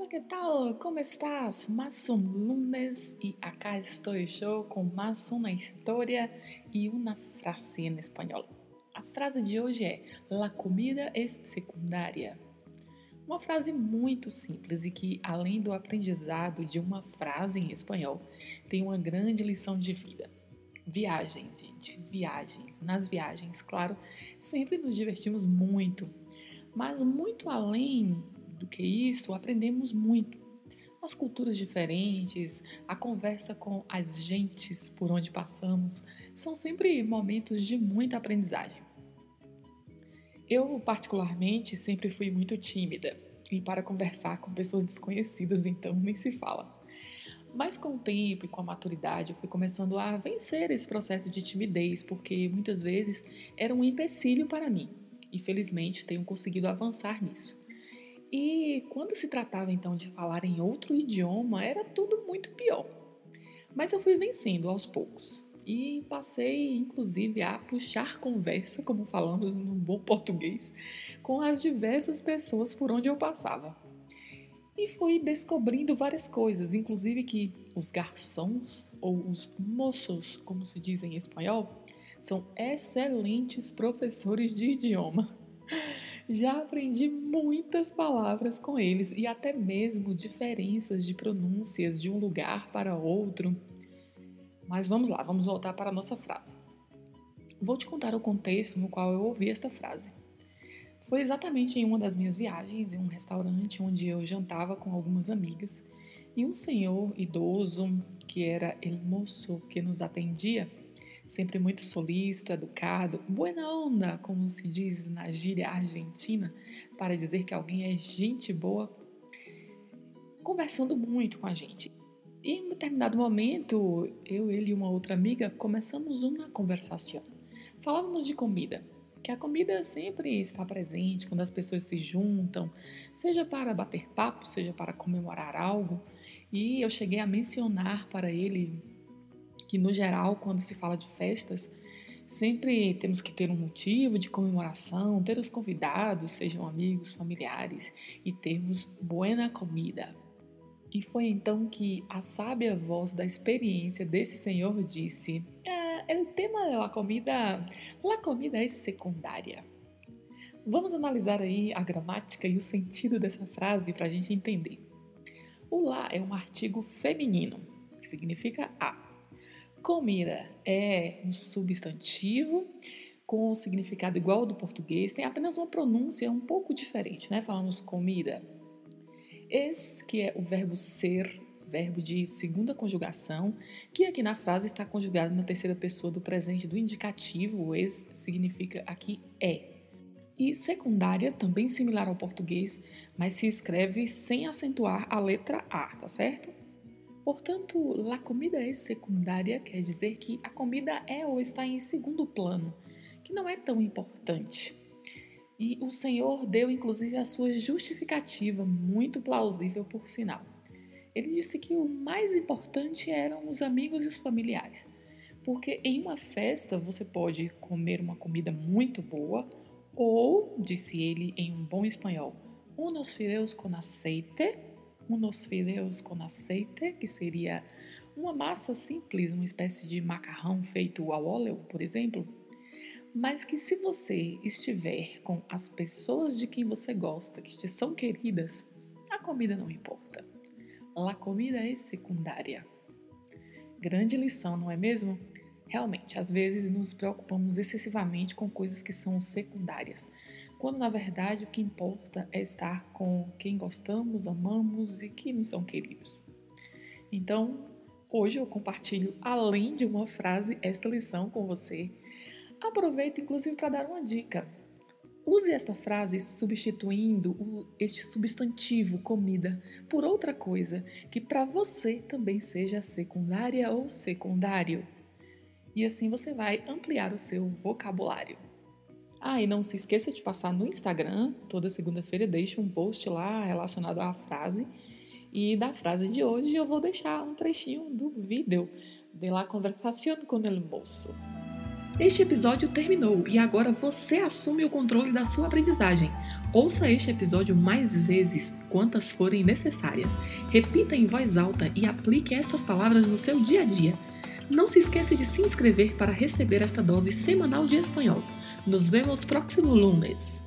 Hola, ¿qué tal? ¿Cómo estás? Más un lunes y acá estoy yo con más una historia y una frase en español. A frase de hoje é: La comida es secundária. Uma frase muito simples e que, além do aprendizado de uma frase em espanhol, tem uma grande lição de vida. Viagens, gente, viagens. Nas viagens, claro, sempre nos divertimos muito, mas muito além do que isso, aprendemos muito. As culturas diferentes, a conversa com as gentes por onde passamos, são sempre momentos de muita aprendizagem. Eu, particularmente, sempre fui muito tímida e para conversar com pessoas desconhecidas, então nem se fala. Mas com o tempo e com a maturidade, eu fui começando a vencer esse processo de timidez, porque muitas vezes era um empecilho para mim. E felizmente tenho conseguido avançar nisso. E quando se tratava então de falar em outro idioma, era tudo muito pior. Mas eu fui vencendo aos poucos e passei inclusive a puxar conversa, como falamos no bom português, com as diversas pessoas por onde eu passava. E fui descobrindo várias coisas, inclusive que os garçons, ou os moços, como se diz em espanhol, são excelentes professores de idioma. Já aprendi muitas palavras com eles e até mesmo diferenças de pronúncias de um lugar para outro. Mas vamos lá, vamos voltar para a nossa frase. Vou te contar o contexto no qual eu ouvi esta frase. Foi exatamente em uma das minhas viagens em um restaurante onde eu jantava com algumas amigas e um senhor idoso, que era el moço que nos atendia, sempre muito solícito, educado, buena onda, como se diz na gíria argentina, para dizer que alguém é gente boa, conversando muito com a gente. E em um determinado momento, eu, ele e uma outra amiga começamos uma conversação. Falávamos de comida, que a comida sempre está presente quando as pessoas se juntam, seja para bater papo, seja para comemorar algo. E eu cheguei a mencionar para ele que no geral, quando se fala de festas, sempre temos que ter um motivo de comemoração, ter os convidados, sejam amigos, familiares, e termos buena comida. E foi então que a sábia voz da experiência desse senhor disse: é, o tema da comida, la comida é secundária. Vamos analisar aí a gramática e o sentido dessa frase para a gente entender. O lá é um artigo feminino, que significa a. Comida é um substantivo com significado igual ao do português, tem apenas uma pronúncia um pouco diferente, né? Falamos comida. Es, que é o verbo ser, verbo de segunda conjugação, que aqui na frase está conjugado na terceira pessoa do presente do indicativo, es significa aqui é. E secundária, também similar ao português, mas se escreve sem acentuar a letra A, tá certo? Portanto, la comida é secundária quer dizer que a comida é ou está em segundo plano, que não é tão importante. E o Senhor deu inclusive a sua justificativa, muito plausível por sinal. Ele disse que o mais importante eram os amigos e os familiares, porque em uma festa você pode comer uma comida muito boa ou, disse ele em um bom espanhol, unos fideos con aceite unos fideos com aceite, que seria uma massa simples, uma espécie de macarrão feito ao óleo, por exemplo, mas que se você estiver com as pessoas de quem você gosta, que te são queridas, a comida não importa. A comida é secundária. Grande lição, não é mesmo? Realmente, às vezes nos preocupamos excessivamente com coisas que são secundárias, quando na verdade o que importa é estar com quem gostamos, amamos e que nos são queridos. Então, hoje eu compartilho, além de uma frase, esta lição com você, Aproveito inclusive para dar uma dica. Use esta frase substituindo este substantivo comida por outra coisa que para você também seja secundária ou secundário. E assim você vai ampliar o seu vocabulário. Ah, e não se esqueça de passar no Instagram, toda segunda-feira deixo um post lá relacionado à frase. E da frase de hoje eu vou deixar um trechinho do vídeo de la conversación con el moço. Este episódio terminou e agora você assume o controle da sua aprendizagem. Ouça este episódio mais vezes, quantas forem necessárias. Repita em voz alta e aplique estas palavras no seu dia a dia. Não se esqueça de se inscrever para receber esta dose semanal de espanhol. Nos vemos próximo lunes.